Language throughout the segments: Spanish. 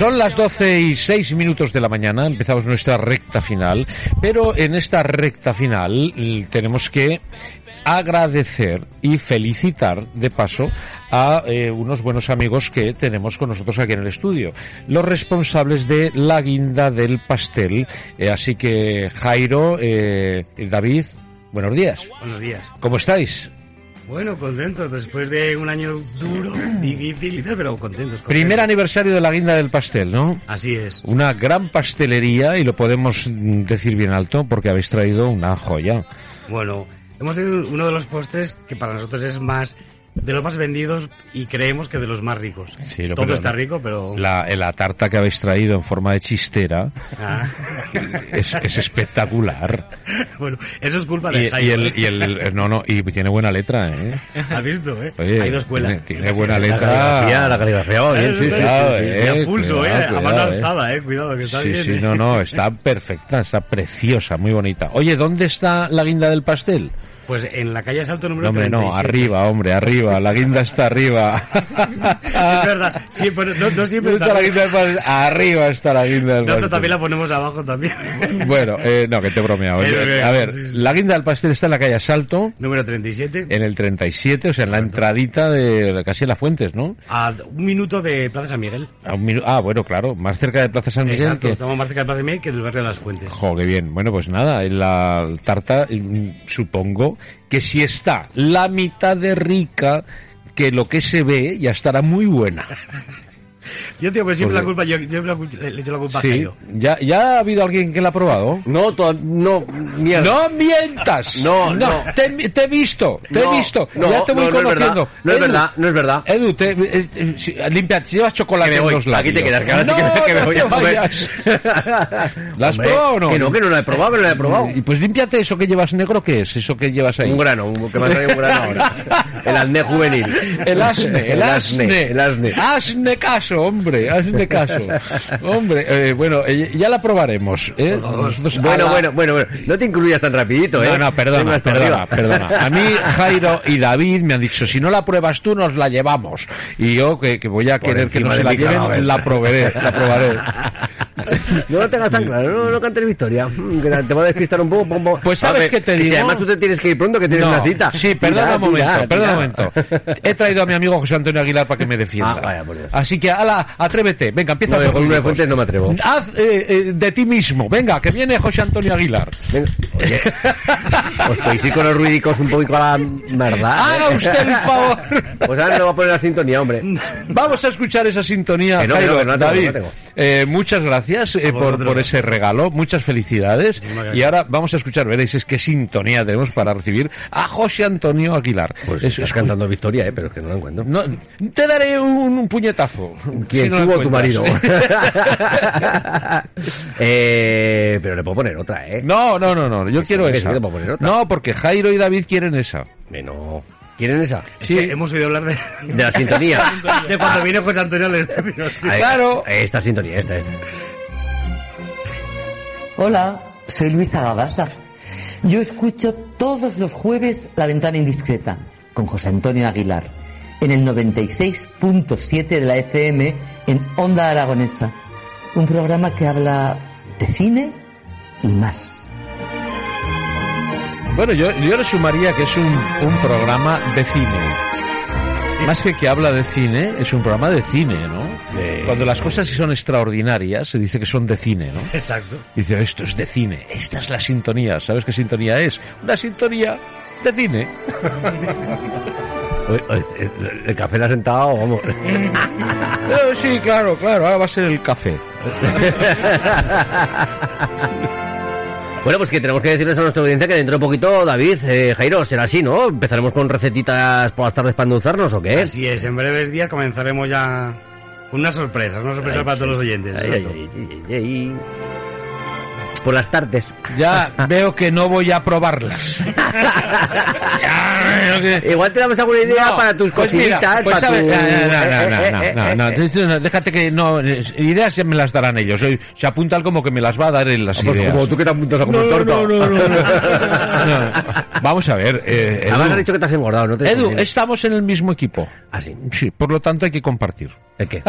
Son las 12 y 6 minutos de la mañana, empezamos nuestra recta final, pero en esta recta final l- tenemos que agradecer y felicitar de paso a eh, unos buenos amigos que tenemos con nosotros aquí en el estudio, los responsables de la guinda del pastel. Eh, así que Jairo, eh, David, buenos días. Buenos días. ¿Cómo estáis? Bueno, contentos después de un año duro, difícil y tal, pero contentos. contentos. Primer aniversario de la guinda del pastel, ¿no? Así es. Una gran pastelería y lo podemos decir bien alto porque habéis traído una joya. Bueno, hemos tenido uno de los postres que para nosotros es más de los más vendidos y creemos que de los más ricos. Sí, lo- Todo pero- está rico, pero La, la tarta que habéis traído en forma de chistera Ah. es, es espectacular. bueno, eso es culpa de Y, Jaime. y el, y el- no, no, y tiene buena letra, ¿eh? ¿Has visto, eh? Oye, Hay dos escuelas. Tiene, tiene buena La letra. caligrafía, la caligrafía va bien, Eh, sí, sí, cuidado, sí, sí. eh. Pulso, cuidado, eh. A mano cuidado, eh. alzada, eh. Cuidado, que está Sí, bien. sí, eh. no, no, está perfecta, está preciosa, muy bonita. Oye, ¿dónde está la guinda del pastel? Pues en la calle Salto número No, hombre, no, 37. arriba, hombre, arriba, la guinda está arriba. Es verdad, sí, pero no, no siempre ¿Dónde está la guinda del pastel? Arriba está la guinda del Nosotros pastel. también la ponemos abajo también. Bueno, eh, no, que te he bromeado. A ver, sí, sí. la guinda del pastel está en la calle Salto, número 37. en el 37, o sea, en la entradita de casi en las Fuentes, ¿no? A un minuto de Plaza San Miguel. A un minu- ah, bueno, claro, más cerca de Plaza San Miguel Exacto, que... estamos más cerca de Plaza San Miguel que del barrio de las Fuentes. Jo, qué bien. Bueno, pues nada, en la tarta mm, supongo que si está la mitad de rica que lo que se ve ya estará muy buena. Yo tío, pero siempre Porque- la culpa, yo, yo la culpa- le echo la culpa a Sí. Jairo. ¿Ya, ¿Ya ha habido alguien que la ha probado? No, to- no, mierda. ¡No mientas! No, no. Te, te he visto, te No, he visto. no, ya te voy no, no es conociendo. verdad, no es Edu, verdad, no es verdad. Edu, te, eh, eh, si- limpia, si llevas chocolate en los labios. aquí te quedas, que ahora sí que- no, que me no voy a comer. ¿La has Hombre, probado o no? Que no, que no la he probado, no la he probado. Y pues límpiate eso que llevas negro, ¿qué es? Eso que llevas ahí. Un grano, un- que me ha traído un grano ahora. El acné juvenil. El asne, el, El asne, asne, el asne. Asne caso, hombre, asne caso. Hombre, eh, bueno, eh, ya la probaremos. ¿eh? Nosotros Bueno, la- bueno, bueno, bueno. No te incluyas tan rapidito, ¿eh? No, no, perdona, perdona, perdona. A mí, Jairo y David me han dicho, si no la pruebas tú, nos la llevamos. Y yo, que, que voy a Por querer que no se la lleven, la probaré, la probaré. No lo tengas tan claro, no, no cantes victoria. Que Te va a despistar un poco. pom, pom. Pues, ¿sabes ver, te que si digo? además tú te tienes que ir pronto, que tienes No, una cita. Sí, perdona un momento, tira, perdona un momento. He traído a mi amigo José Antonio Aguilar para que me defienda. Ah, vaya, por Dios. Así que, ala, atrévete. Venga, empieza No, con ruidicos. Fuentes no me atrevo. Haz eh, eh, de ti mismo. Venga, que viene José Antonio Aguilar. Venga, oye, os con los ruidicos un poco a la verdad. Haga ¿eh? usted el favor. Pues ahora le voy a poner la sintonía, hombre. Vamos a escuchar esa sintonía. Que no, que Jairo, no, que no la tengo, David, no tengo. muchas gracias eh, por, ese regalo, muchas felicidades. Y ahora vamos a escuchar, veréis, es qué sintonía tenemos para recibir a José Antonio Aguilar. Pues Es- estás es- cantando victoria, ¿eh? Pero es que no la encuentro. no, te daré un, un puñetazo. ¿Quién, si no tú la o tu marido? eh, pero le puedo poner otra, ¿eh? no, no, no, no, yo quiero esa. sí, que puedo poner otra. No, porque Jairo y David quieren esa. Eh, no. ¿Quieren esa? Es Sí. que hemos oído hablar de, De la sintonía. de cuando viene José Antonio al estudio. sí. Claro. Esta sintonía, esta, esta. Hola, soy Luisa Gabasa. Yo escucho todos los jueves La Ventana Indiscreta con José Antonio Aguilar en el 96.7 de la FM en Onda Aragonesa. Un programa que habla de cine y más. Bueno, yo, le sumaría que es un programa de cine. Más que que habla de cine, es un programa de cine, ¿no? Cuando las cosas son extraordinarias, se dice que son de cine, ¿no? Exacto. Dice, esto es de cine, esta es la sintonía. ¿Sabes qué sintonía es? Una sintonía de cine. El, café le ha sentado, vamos. Eh, sí, claro, claro, ahora va a ser el café. Bueno, pues que tenemos que decirles a nuestra audiencia que dentro de poquito, David, eh, Jairo, será así, ¿no? Empezaremos con recetitas por las tardes para endulzarnos, ¿o qué? Así es, en breves días comenzaremos ya una sorpresa, una sorpresa Ay, para todos los oyentes. Ay, ay. Por las tardes. Ya veo que no voy a probarlas. Igual tenemos alguna idea No, para tus pues cositas, pues para tu- no, no, no, no, no, no, no, no, déjate que no, eh, ideas ya me las darán ellos. Se apuntan como que me las va a dar en las Pues ideas. como tú que te apuntas a comer No, torta. no, no, no, no. Vamos a ver, eh, Además Edu, has dicho que te has engordado, ¿no? te Edu, estamos en el mismo equipo. Ah, sí. Por lo tanto hay que compartir. ¿El qué?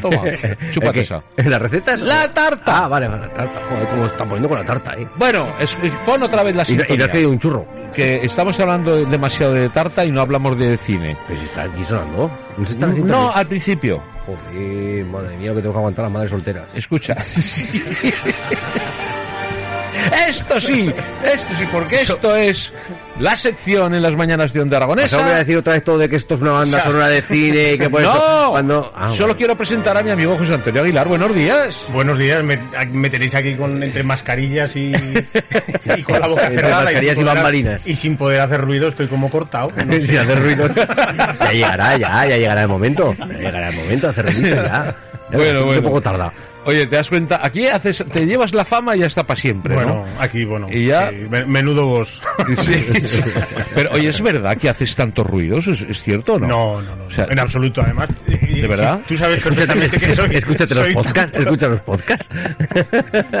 Toma, chúpate ¿El qué? esa. ¿Las recetas? La tarta. Ah, vale, vale, la tarta. Joder, cómo está poniendo con la tarta, eh. Bueno, es- es- pon otra vez la no- y sintonía. has pedido un churro. que estamos hablando demasiado de tarta y no hablamos de cine. Pero si está aquí sonando. ¿No se está haciendo No, al principio. Joder, madre mía, que tengo que aguantar a las madres solteras. Escucha. Esto sí, esto sí, porque esto es la sección en las mañanas de Onda Aragonesa. voy a decir otra vez todo de que esto es una banda O sea, sonora de cine y que por eso no, cuando ah, solo bueno. quiero presentar a mi amigo José Antonio Aguilar. Buenos días. Buenos días, me, me tenéis aquí con entre mascarillas y, y con la boca Entre cerrada mascarillas y sin poder- bambalinas. y sin poder hacer ruido, estoy como cortado. no sé. Sin hacer ruidos. ya llegará, ya, ya llegará el momento. Ya llegará el momento de hacer ruidos ya. Ya, Bueno, un bueno. poco tarda. Oye, te das cuenta, aquí haces, te llevas la fama y ya está para siempre, Bueno, ¿no? aquí, bueno, Y ya- sí, menudo vos. Sí, sí. Pero oye, ¿es verdad que haces tantos ruidos? ¿Es, es cierto o no? No, no, no, O sea, en absoluto. Además, eh, ¿De verdad? sí, tú sabes perfectamente que soy. Escúchate soy- los podcasts, escucha los podcasts.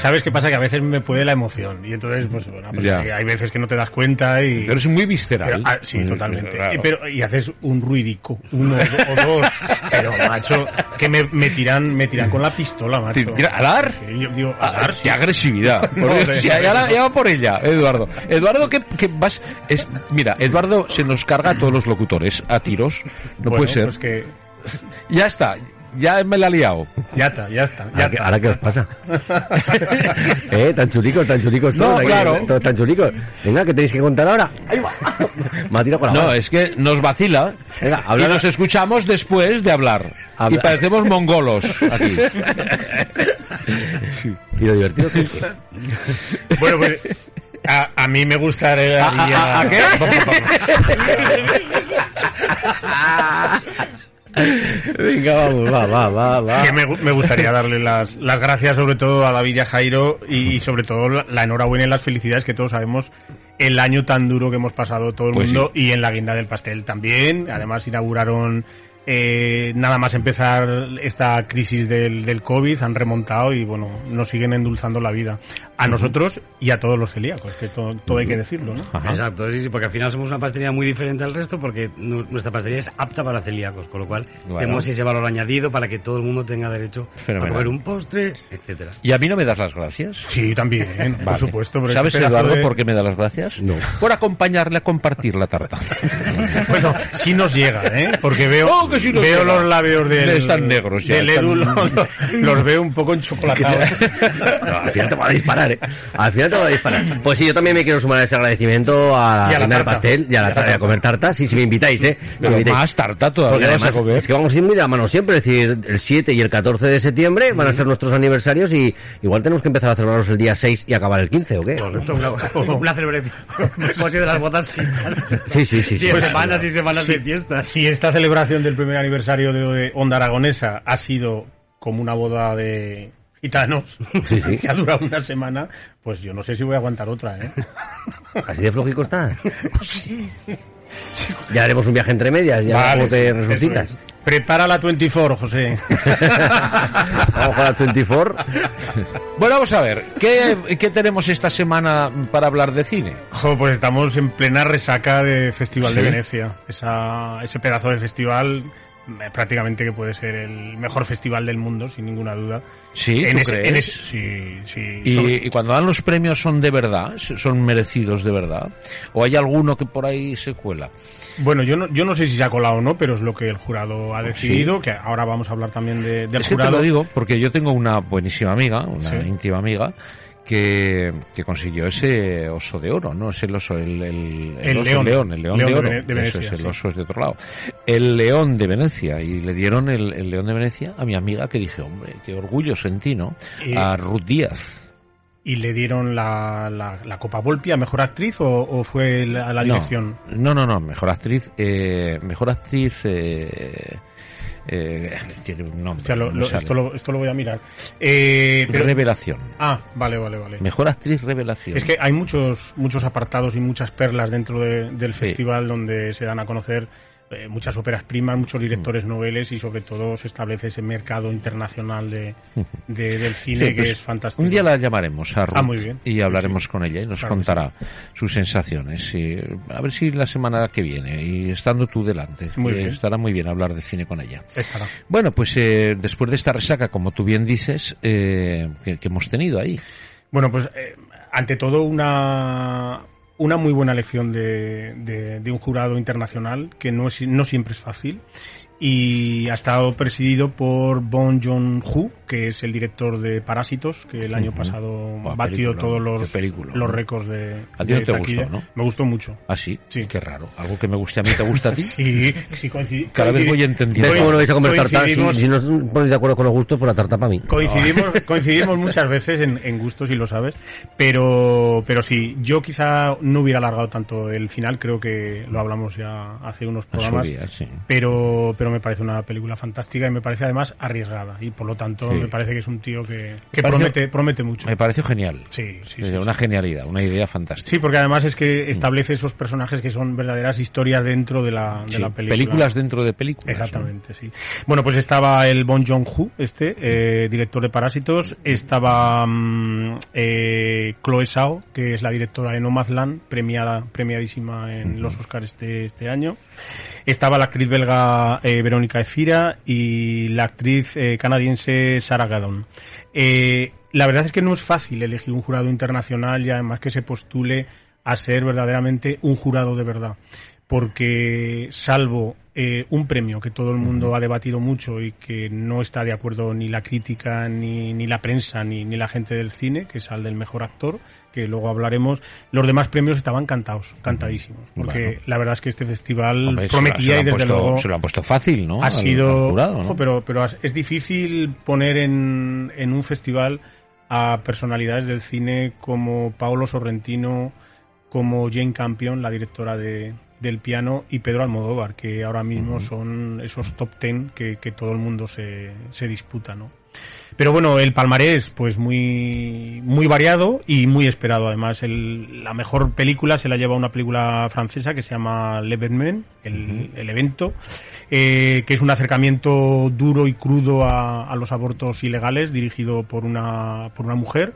¿Sabes qué pasa? Que a veces me puede la emoción. Y entonces, pues, bueno, pues, Ya. hay veces que no te das cuenta y. Pero es muy visceral. Pero, ah, sí, totalmente. Y, pero, y haces un ruidico, uno o dos. Pero, macho, que me, me tiran, me tiran con la pistola, macho. ¿Te tira- ¿A dar? Yo digo, a Ah, dar, ¡Qué agresividad! Por No, Dios, ya, ya la- ya va por ella, Eduardo. Eduardo, que, que vas... Es, mira, Eduardo se nos carga a todos los locutores a tiros. No Bueno, puede ser. pues que Ya está. Ya me la ha liado. ya está, ya está. Ya ¿Ahora qué, está. ahora qué os pasa? ¿Eh? Tan chulicos, tan chulicos No, todos. aquí, claro. ¿eh? Todos tan chulicos. Venga, ¿qué tenéis que contar ahora? Ahí va. Me ha tirado con la No, mano. es que nos vacila. Venga, Y nos escuchamos después de hablar. Habla- Y parecemos mongolos aquí. Y lo divertido que es. Bueno, pues a, a mí me gustaría... ¿A, a- a qué? Venga, vamos, va, va, va, va. que me, gu- me gustaría darle las, las gracias sobre todo a David y a Jairo y, y sobre todo la, la enhorabuena y las felicidades que todos sabemos el año tan duro que hemos pasado todo el Pues mundo y en la guinda del pastel también. Además inauguraron eh, nada más empezar esta crisis del, del COVID, han remontado y bueno, nos siguen endulzando la vida. A nosotros y a todos los celíacos, que to- todo hay que decirlo, ¿no? Ajá. Exacto, sí, sí, porque al final somos una pastelería muy diferente al resto porque nu- nuestra pastelería es apta para celíacos, con lo cual Bueno. tenemos ese valor añadido para que todo el mundo tenga derecho Fenomenal. a comer un postre, etcétera. ¿Y a mí no me das las gracias? Sí, también, por Vale. supuesto. pero ¿Sabes, este Eduardo, de- por qué me da las gracias? No. Por acompañarle a compartir la tarta. Bueno, sí nos llega, ¿eh? Porque veo, Oh, que sí nos veo llega. los labios del... Están negros ya, Del están- Edu, lo- lo- los veo un poco enchocolatados. No, al final te va a disparar, ¿eh? Al final te va a disparar. Pues sí, yo también me quiero sumar a ese agradecimiento a Y a la tienda del tarta. pastel y a, la, Y a la y a comer tarta, sí, si me invitáis, ¿eh? Si me invitáis. más tarta Porque todavía vas a además comer. es que vamos a ir muy de la mano siempre, es decir, el 7 y el 14 de septiembre van a ser nuestros aniversarios y igual tenemos que empezar a celebrarlos el día 6 y acabar el 15, ¿o qué? Correcto, una, una celebración. Como si de las botas. Sí, sí, sí, sí. Diez Pues- semanas y semanas Sí. de fiestas. Si esta celebración del primer aniversario de Onda Aragonesa ha sido como una boda de gitanos, Sí, sí. que ha durado una semana, pues yo no sé si voy a aguantar otra, ¿eh? ¿Así de flojico estás? Ya haremos un viaje entre medias, ya Vale, te resucitas. es. Prepara la 24, José. Vamos con la 24. Bueno, vamos a ver, ¿qué, qué tenemos esta semana para hablar de cine? Jo, pues estamos en plena resaca de Festival de. Venecia. Esa, ese pedazo de festival prácticamente que puede ser el mejor festival del mundo, sin ninguna duda. Sí, en ¿tú ese, crees? en ese- sí, sí. Sobre- Y, cuando dan los premios son de verdad, son merecidos de verdad, o hay alguno que por ahí se cuela. Bueno, yo no, yo no sé si se ha colado o no, pero es lo que el jurado ha decidido, que ahora vamos a hablar también de- del es que te jurado. lo digo porque yo tengo una buenísima amiga, una Sí. íntima amiga, que, que consiguió ese oso de oro, ¿no? Es el oso, el, el, El oso león. el león, León de oro. Eso es, el sí. oso es de otro lado. El león de Venecia, y le dieron el, el león de Venecia a mi amiga que dije, hombre, qué orgullo sentí, ¿no? A Ruth Díaz. ¿Y le dieron la, la, la Copa Volpi a Mejor Actriz o, o fue la, la No, dirección? No, no, no, mejor actriz, eh, mejor actriz, eh, eh, tiene un nombre. O sea, lo- no me lo- sale. esto, lo, esto lo voy a mirar. Eh, pero- Revelación. ah, vale, vale, vale. Mejor actriz revelación. Es que hay muchos muchos apartados y muchas perlas dentro de- del Sí. festival donde se dan a conocer eh, muchas óperas primas, muchos directores noveles y sobre todo se establece ese mercado internacional de, de- del cine Sí, pues, que es fantástico. Un día la llamaremos a Ruth Ah, muy bien. y hablaremos con ella y nos Claro que contará sus sensaciones. Y a ver si la semana que viene, y estando tú delante, Muy eh, estará muy bien hablar de cine con ella. Estará. Bueno, pues eh, después de esta resaca, como tú bien dices, eh, que, que hemos tenido ahí. Bueno, pues ante todo una, una muy buena elección de, de- de un jurado internacional que no, es, no siempre es fácil y ha estado presidido por Bon Joon-ho, que es el director de Parásitos, que el año pasado Buah, batió película, todos los, película, los récords de A ti no de te taquilla. gustó, ¿no? Me gustó mucho. ¿Ah, sí? Sí. Qué raro. Algo que me guste a mí te gusta a ti. Sí, sí, coincidi- Cada vez voy entendiendo. ¿Ves cómo no vais a comer tarta? Si, coincidimos- si no os ponéis de acuerdo con los gustos, pues la tarta para mí. Coincidimos, coincidimos muchas veces en, en gustos y lo sabes, pero, pero sí, yo quizá no hubiera alargado tanto el final, creo que lo hablamos ya hace unos programas, sí. pero, pero me parece una película fantástica y me parece además arriesgada y por lo tanto Sí. me parece que es un tío que, que pareció- promete, promete mucho. Me pareció genial. Sí, sí, sí, una genialidad, una idea fantástica. Sí, porque además es que establece esos personajes que son verdaderas historias dentro de la, de Sí, la película. películas dentro de películas. ¿no? Exactamente, sí. Bueno, pues estaba el Bon Joon-ho, este, eh, director de Parásitos. Estaba mm, eh, Chloe Zhao, que es la directora de Nomadland, premiada, premiadísima en los Oscars este, este año. Estaba la actriz belga eh, Verónica Efira y la actriz eh, canadiense Sarah Gadon. Eh, la verdad es que no es fácil elegir un jurado internacional y además que se postule a ser verdaderamente un jurado de verdad porque salvo eh, un premio que todo el mundo ha debatido mucho y que no está de acuerdo ni la crítica, ni, ni la prensa, ni, ni la gente del cine, que es al del mejor actor, que luego hablaremos, los demás premios estaban cantados, cantadísimos, porque Bueno. la verdad es que este festival Hombre, prometía y desde puesto- luego Se lo han puesto fácil, ¿no? ha Al- sido al jurado, ¿no? ojo, pero pero es difícil poner en, en un festival a personalidades del cine como Paolo Sorrentino como Jane Campion la directora de del piano y Pedro Almodóvar que ahora mismo son esos top ten que, que todo el mundo se, se disputa no pero bueno, el palmarés, pues muy, muy variado y muy esperado. Además, el- la mejor película se la lleva una película francesa que se llama L'Evénement, el, el evento, eh, que es un acercamiento duro y crudo a, a los abortos ilegales, dirigido por una, por una mujer,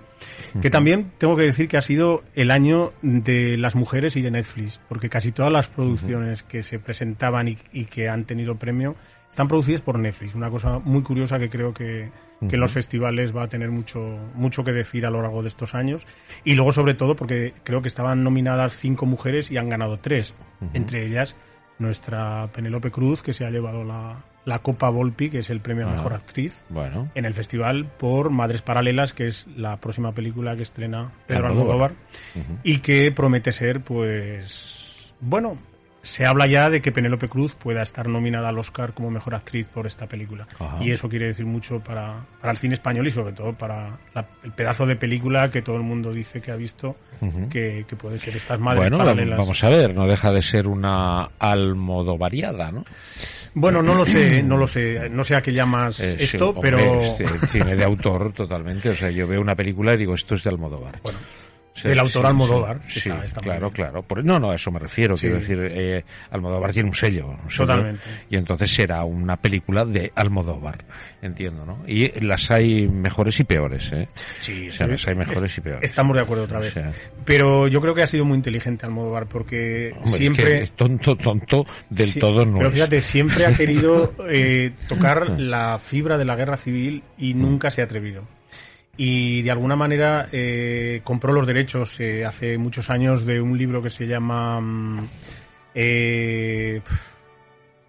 que también tengo que decir que ha sido el año de las mujeres y de Netflix, porque casi todas las producciones que se presentaban y, y que han tenido premio están producidas por Netflix. Una cosa muy curiosa que creo que, que en los festivales va a tener mucho, mucho que decir a lo largo de estos años. Y luego, sobre todo, porque creo que estaban nominadas cinco mujeres y han ganado tres. Entre ellas, nuestra Penélope Cruz, que se ha llevado la, la Copa Volpi, que es el premio a Ah. Mejor Actriz, Bueno, en el festival por Madres Paralelas, que es la próxima película que estrena Pedro Almodóvar. Almodóvar, y que promete ser, pues, bueno, se habla ya de que Penélope Cruz pueda estar nominada al Oscar como mejor actriz por esta película. Ajá. Y eso quiere decir mucho para, para el cine español y sobre todo para la- el pedazo de película que todo el mundo dice que ha visto, que, que puede ser estas madres bueno, paralelas. vamos a ver, no deja de ser una almodovariada, ¿no? Bueno, no lo sé, no lo sé, no sé a qué llamas Eh, sí, esto, hombre, pero es, eh, cine de autor totalmente, o sea, yo veo una película y digo, esto es de Almodóvar. Bueno, Sí, del autor sí, Almodóvar. Sí, está- está claro, claro. Por- no, no, a eso me refiero. Quiero decir, eh, Almodóvar tiene un sello. un sello, Totalmente. Y entonces será una película de Almodóvar. Entiendo, ¿no? Y las hay mejores y peores, ¿eh? Sí, O sea, las hay mejores Es- y peores. Estamos de acuerdo otra vez. O sea, Pero yo creo que ha sido muy inteligente Almodóvar porque hombre, es siempre... que tonto, tonto del todo no Pero es. fíjate, siempre ha querido eh, tocar la fibra de la guerra civil y nunca se ha atrevido. Y de alguna manera eh, compró los derechos eh, hace muchos años de un libro que se llama... mm, eh,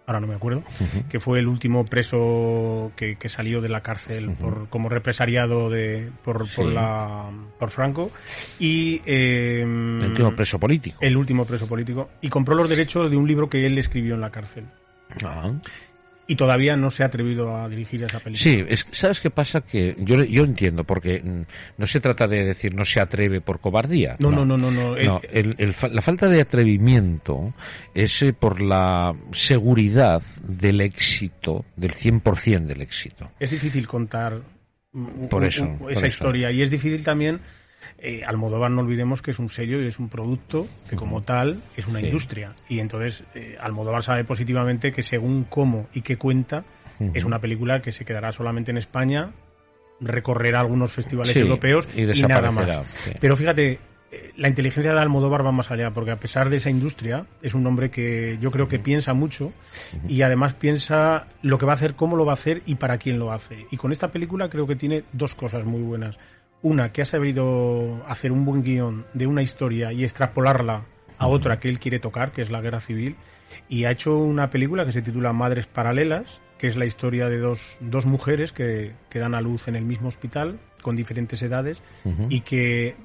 ahora no me acuerdo, que fue el último preso que, que salió de la cárcel por, como represariado de, por, por, la, por Franco. Y... eh, El último preso político. el último preso político, y compró los derechos de un libro que él escribió en la cárcel. Ah. Y todavía no se ha atrevido a dirigir esa película. Sí, es, ¿sabes qué pasa? Que yo, yo entiendo, porque mm, no se trata de decir no se atreve por cobardía. No, no, no, no. no. No, el- el fa- la falta de atrevimiento es eh, por la seguridad del éxito, del 100% del éxito. Es difícil contar Por eso, un- por esa eso. historia. Y es difícil también. Eh, Almodóvar, no olvidemos que es un sello y es un producto que, como tal, es una Sí. industria. Y entonces, eh, Almodóvar sabe positivamente que según cómo y qué cuenta, es una película que se quedará solamente en España, recorrerá algunos festivales Sí, europeos y y, nada más. Pero fíjate, eh, la inteligencia de Almodóvar va más allá, porque a pesar de esa industria, es un hombre que yo creo que piensa mucho y además piensa lo que va a hacer, cómo lo va a hacer y para quién lo hace. Y con esta película creo que tiene dos cosas muy buenas. Una, que ha sabido hacer un buen guion de una historia y extrapolarla a otra que él quiere tocar, que es la guerra civil. Y ha hecho una película que se titula Madres Paralelas, que es la historia de dos, dos mujeres que, que dan a luz en el mismo hospital, con diferentes edades, y que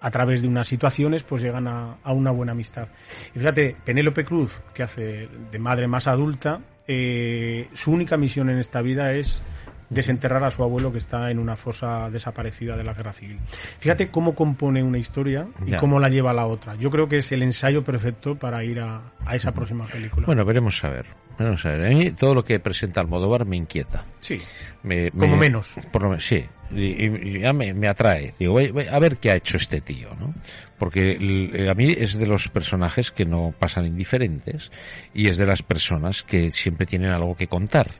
a través de unas situaciones pues llegan a, a una buena amistad. Y fíjate, Penélope Cruz, que hace de madre más adulta, eh, su única misión en esta vida es desenterrar a su abuelo que está en una fosa desaparecida de la guerra civil. Fíjate cómo compone una historia y Ya. cómo la lleva a la otra. Yo creo que es el ensayo perfecto para ir a, a esa próxima película. Bueno, veremos a ver. Veremos a ver. A mí todo lo que presenta Almodóvar me inquieta. sí. Me- Como me- menos. Por lo menos, sí. Y, y- y ya me, me atrae. Digo, voy- voy a ver qué ha hecho este tío, ¿no? Porque el- a mí es de los personajes que no pasan indiferentes y es de las personas que siempre tienen algo que contar.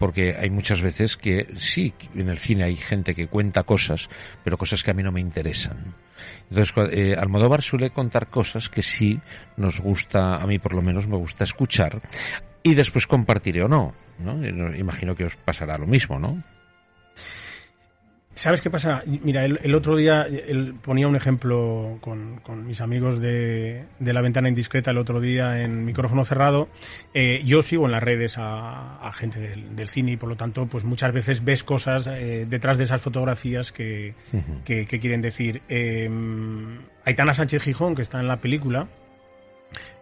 Porque hay muchas veces que sí, en el cine hay gente que cuenta cosas, pero cosas que a mí no me interesan. Entonces, eh, Almodóvar suele contar cosas que sí nos gusta, a mí por lo menos me gusta escuchar, y después compartiré o no, no- Imagino que os pasará lo mismo, ¿no? ¿Sabes qué pasa? Mira, el, el otro día él ponía un ejemplo con, con mis amigos de, de la ventana indiscreta el otro día en micrófono cerrado. Eh, yo sigo en las redes a, a gente del, del cine y por lo tanto, pues muchas veces ves cosas eh, detrás de esas fotografías que, que, que quieren decir. Eh, Aitana Sánchez Gijón, que está en la película,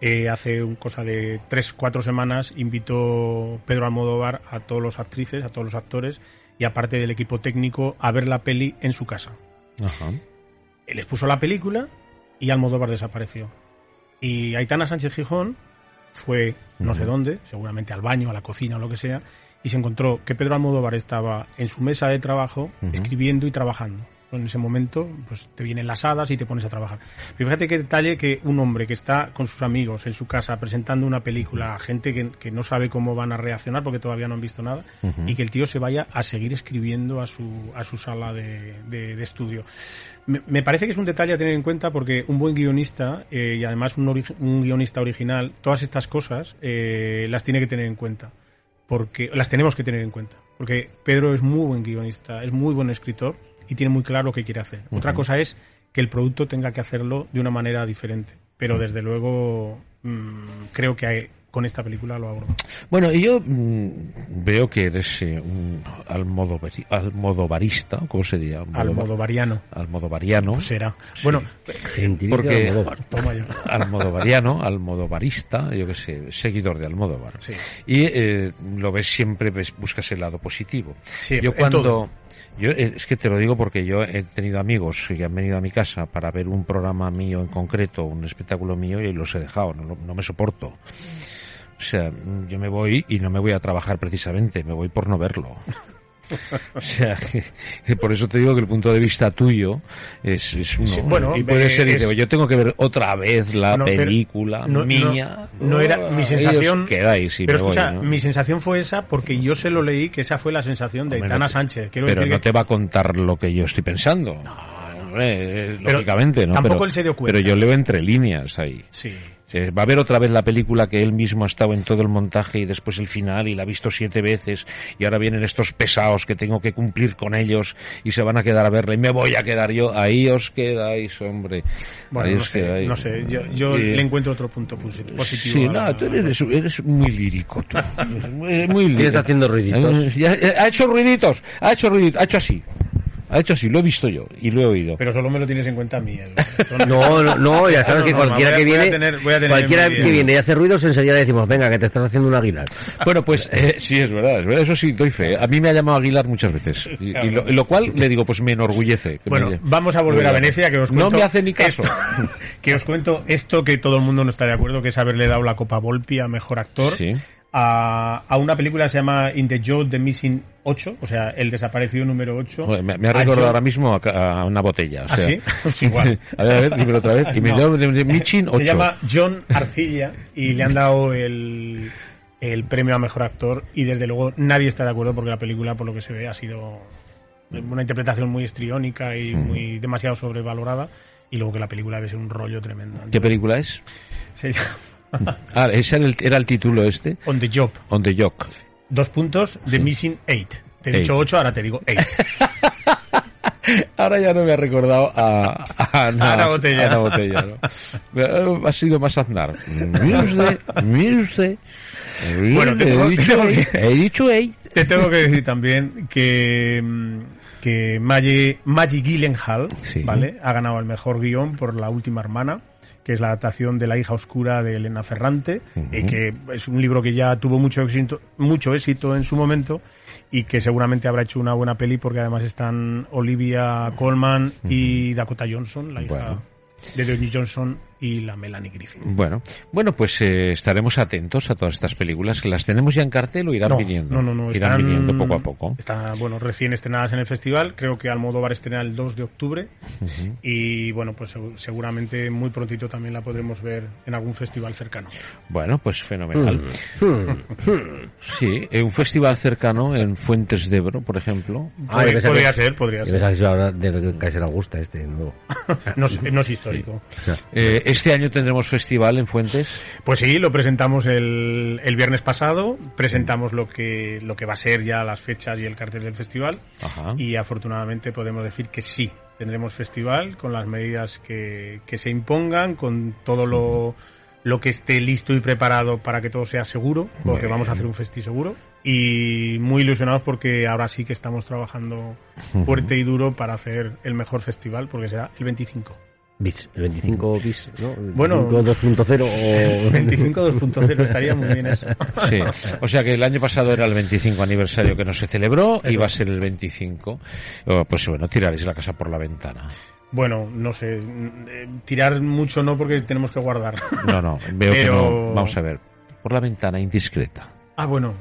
eh, hace un cosa de tres, cuatro semanas invitó Pedro Almodóvar a todos los actrices, a todos los actores y aparte del equipo técnico a ver la peli en su casa. Ajá. Él les puso la película y Almodóvar desapareció. Y Aitana Sánchez Gijón fue no sé dónde, seguramente al baño, a la cocina o lo que sea, y se encontró que Pedro Almodóvar estaba en su mesa de trabajo escribiendo y trabajando. En ese momento, pues te vienen las hadas y te pones a trabajar. Pero fíjate qué detalle que un hombre que está con sus amigos en su casa presentando una película a gente que, que no sabe cómo van a reaccionar porque todavía no han visto nada y que el tío se vaya a seguir escribiendo a su, a su sala de, de- de estudio. Me, me parece que es un detalle a tener en cuenta porque un buen guionista eh, y además un, ori- un guionista original, todas estas cosas eh, las tiene que tener en cuenta. Porque las tenemos que tener en cuenta. Porque Pedro es muy buen guionista, es muy buen escritor y tiene muy claro lo que quiere hacer. Otra cosa es que el producto tenga que hacerlo de una manera diferente. Pero desde luego mm, creo que hay- con esta película lo aborda. Bueno, y yo mm, veo que eres eh, un almodovari- almodovarista, ¿cómo se diría? Almodovar- Almodovariano. Almodovariano. Pues será. Bueno, Porque- de Almodóvar. toma ya. almodovariano, almodovarista, yo qué sé, seguidor de Almodóvar. Sí. Y eh, lo ves siempre, ves, buscas el lado positivo. Sí, yo cuando... todo. Yo, eh, es que te lo digo porque yo he tenido amigos que han venido a mi casa para ver un programa mío en concreto, un espectáculo mío, y los he dejado, no, no me soporto. O sea, yo me voy y no me voy a trabajar precisamente, me voy por no verlo. O sea, que por eso te digo que el punto de vista tuyo es, es uno. Sí, bueno, y puede eh, ser, y yo tengo que ver otra vez la película no- no- mía. No, era mi sensación. quedáis y pero voy, escucha, ¿no? mi sensación fue esa porque yo se lo leí que esa fue la sensación de no te- Sánchez. Quiero pero decir no que- te va a contar lo que yo estoy pensando. Eh, lógicamente, ¿no? tampoco pero, él se dio cuenta. Pero yo leo entre líneas ahí. Sí. Va a ver otra vez la película que él mismo ha estado en todo el montaje y después el final y la ha visto siete veces y ahora vienen estos pesados que tengo que cumplir con ellos y se van a quedar a verla y me voy a quedar yo. Ahí os quedáis, hombre. Bueno, Ahí no os sé, quedáis. no sé, yo, yo le encuentro otro punto posi- positivo. Sí, la- no, tú eres, eres muy lírico, tú. Eres muy lírico. está haciendo ruiditos? Ha hecho ruiditos, ha hecho ruiditos, ha hecho así. Ha hecho así, lo he visto yo y lo he oído. Pero solo me lo tienes en cuenta a mí. Edu. No, no, no, ya Ah, sabes no, que no, cualquiera voy que viene, tener- cualquiera que viene y hace ruidos, enseguida le decimos, venga, que te estás haciendo un aguilar. Bueno, pues eh, sí, es verdad, es verdad, eso sí, doy fe. A mí me ha llamado Aguilar muchas veces. Y, y lo, y lo cual le digo, pues me enorgullece. que Bueno, me- vamos a volver a Venecia, que os cuento... No me hace ni caso. esto- que os cuento esto que todo el mundo no está de acuerdo, que es haberle dado la Copa Volpi a Mejor Actor Sí. A, a una película que se llama In the Jaw the Missing 8, o sea, El Desaparecido número 8. Joder, me, me ha recordado ahora mismo a, a una botella. O ¿Ah, sea, sí? Pues igual. a ver, a ver, dímelo otra vez. Y me No. de, de Michin 8. Se llama John Arcilla y le han dado el, el premio a Mejor Actor y desde luego nadie está de acuerdo porque la película, por lo que se ve, ha sido una interpretación muy histriónica y Mm. muy demasiado sobrevalorada y luego que la película debe ser un rollo tremendo. ¿Qué película es? Se llama Ah, ese era el, era el título este. On the Job. On the Jock. Dos puntos, The Missing Eight. Te he Eight. dicho ocho, ahora te digo eight. Ahora ya no me ha recordado a, a Ana, Ana Botella. a Ana Botella, ¿no? Ha sido más Aznar. Mire usted, mire usted. Bueno, te he, tengo- dicho, tengo que- he dicho eight. Te tengo que decir también que, mm, que Maggie, Maggie Gyllenhaal Sí. ¿vale? ha ganado el mejor guion por La Última Hermana, que es la adaptación de La hija oscura de Elena Ferrante, y que es un libro que ya tuvo mucho éxito, mucho éxito en su momento y que seguramente habrá hecho una buena peli porque además están Olivia Colman y Dakota Johnson, la hija Bueno. de Dwayne Johnson y la Melanie Griffith. Bueno, bueno, pues eh, estaremos atentos a todas estas películas que las tenemos ya en cartel o irán No, viniendo. No, no, no. Irán están- viniendo poco a poco. Están, bueno, recién estrenadas en el festival. Creo que Almodóvar estrena el 2 de octubre. Y, bueno, pues segu- seguramente muy prontito también la podremos ver en algún festival cercano. Bueno, pues fenomenal. Hmm. Sí, eh, un festival cercano en Fuentes de Ebro, por ejemplo. Ah, Podría- podría que- ser, podría ser. pensaba que se iba a hablar del Kaiser Augusta, este nuevo. No, es- no es histórico. Eh, este año tendremos festival en Fuentes. Pues sí, lo presentamos el, el viernes pasado. Presentamos lo que, lo que va a ser ya las fechas y el cartel del festival. Ajá. Y afortunadamente podemos decir que sí, tendremos festival con las medidas que, que se impongan, con todo lo, lo que esté listo y preparado para que todo sea seguro, porque vamos a hacer un festi seguro. Y muy ilusionados porque ahora sí que estamos trabajando fuerte y duro para hacer el mejor festival, porque será el 25. Bis, el 25 bis, ¿no? El Bueno. 25 2.0 o... 25 2.0 estaría muy bien eso. Sí. O sea que el año pasado era el 25 aniversario que no se celebró y va a ser el 25. Oh, Pues bueno, tiraréis la casa por la ventana. Bueno, no sé, eh, tirar mucho no porque tenemos que guardar. No, no, veo que Pero- no. Vamos a ver. Por la ventana indiscreta. Ah, bueno,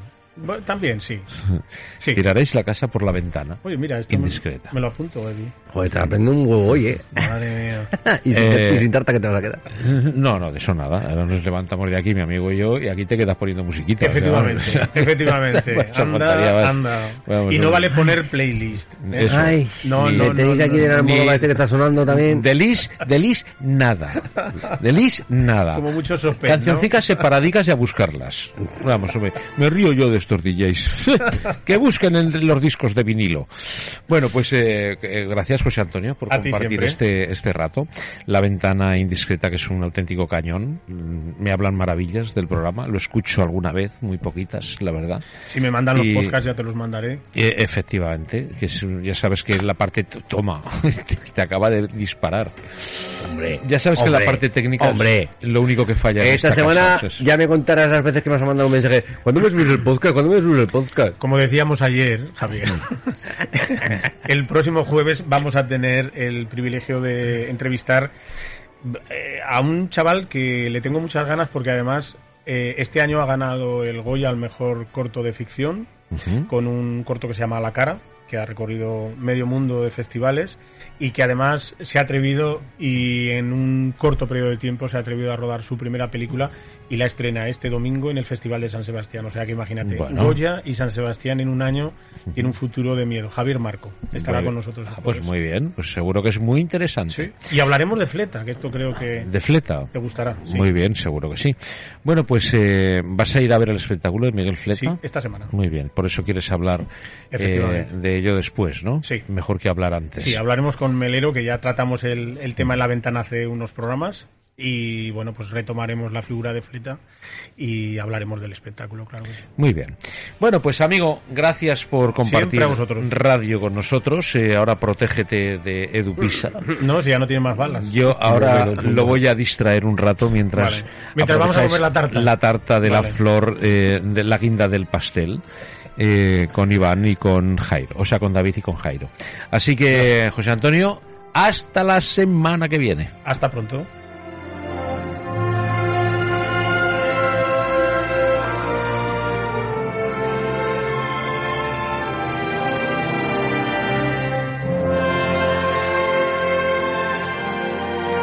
También sí. Sí. Tiraréis la casa por la ventana. Oye, mira, esto me- Indiscreta. Me lo apunto, Eddie. Joder, te aprende un huevo hoy, ¿eh? Madre mía. y, sin, Eh. y sin tarta que te vas a quedar. No, no, de eso nada. Ahora nos levantamos de aquí, mi amigo y yo, y aquí te quedas poniendo musiquita. Efectivamente, o sea, efectivamente. Anda, anda. Vamos, y no vale poner playlist. ¿eh? Eso. Ay, No, Ni- no, que tenéis no, aquí no, en el ni- modo este que está sonando también. De Lis, de Lis, nada. De Lis, nada. Como muchos sospechosos. Cancioncicas separadicas y a buscarlas. Vamos, hombre, me río yo de estos DJs. que busquen en los discos de vinilo. Bueno, pues eh, eh, gracias José Antonio por A ti compartir este, este rato. La ventana indiscreta, que es un auténtico cañón. Mm, Me hablan maravillas del programa. Lo escucho alguna vez, muy poquitas, la verdad. Si me mandan los Y- podcasts ya te los mandaré. Eh, efectivamente, que es, ya sabes que la parte toma, te acaba de disparar. Hombre, Ya sabes que hombre, la parte técnica hombre. es lo único que falla. Esta esta semana casa. Ya me contarás las veces que me has mandado un mensaje. ¿Cuándo me subes el podcast? ¿Cuándo me subes el podcast? Como decíamos ayer, Javier, el próximo jueves vamos a tener el privilegio de entrevistar eh, a un chaval que le tengo muchas ganas porque además eh, este año ha ganado el Goya al mejor corto de ficción con un corto que se llama La cara, que ha recorrido medio mundo de festivales y que además se ha atrevido y en un corto periodo de tiempo se ha atrevido a rodar su primera película y la estrena este domingo en el Festival de San Sebastián. O sea que imagínate, Bueno. Goya y San Sebastián en un año y en un futuro de miedo. Javier Marco estará Muy con nosotros. Ah, pues muy bien, pues seguro que es muy interesante. Sí. Y hablaremos de Fleta, que esto creo que De fleta. te gustará. Sí. Muy bien, seguro que sí. Bueno, pues eh, vas a ir a ver el espectáculo de Miguel Fleta. Sí, esta semana. Muy bien, por eso quieres hablar eh, Efectivamente. De ello después, ¿no? Sí. Mejor que hablar antes. Sí, hablaremos con Melero, que ya tratamos el, el tema en la ventana hace unos programas. Y bueno, pues retomaremos la figura de Fleta y hablaremos del espectáculo, claro. que sí. Muy bien. Bueno, pues amigo, gracias por compartir radio con nosotros. Eh, ahora protégete de Edupisa. No, si ya no tiene más balas. Yo ahora lo voy a distraer un rato mientras, Vale. Mientras vamos a comer la tarta. La tarta de la Vale. flor, eh, de la guinda del pastel. Eh, con Iván y con Jairo, o sea, con David y con Jairo. Así que, José Antonio, hasta la semana que viene. Hasta pronto.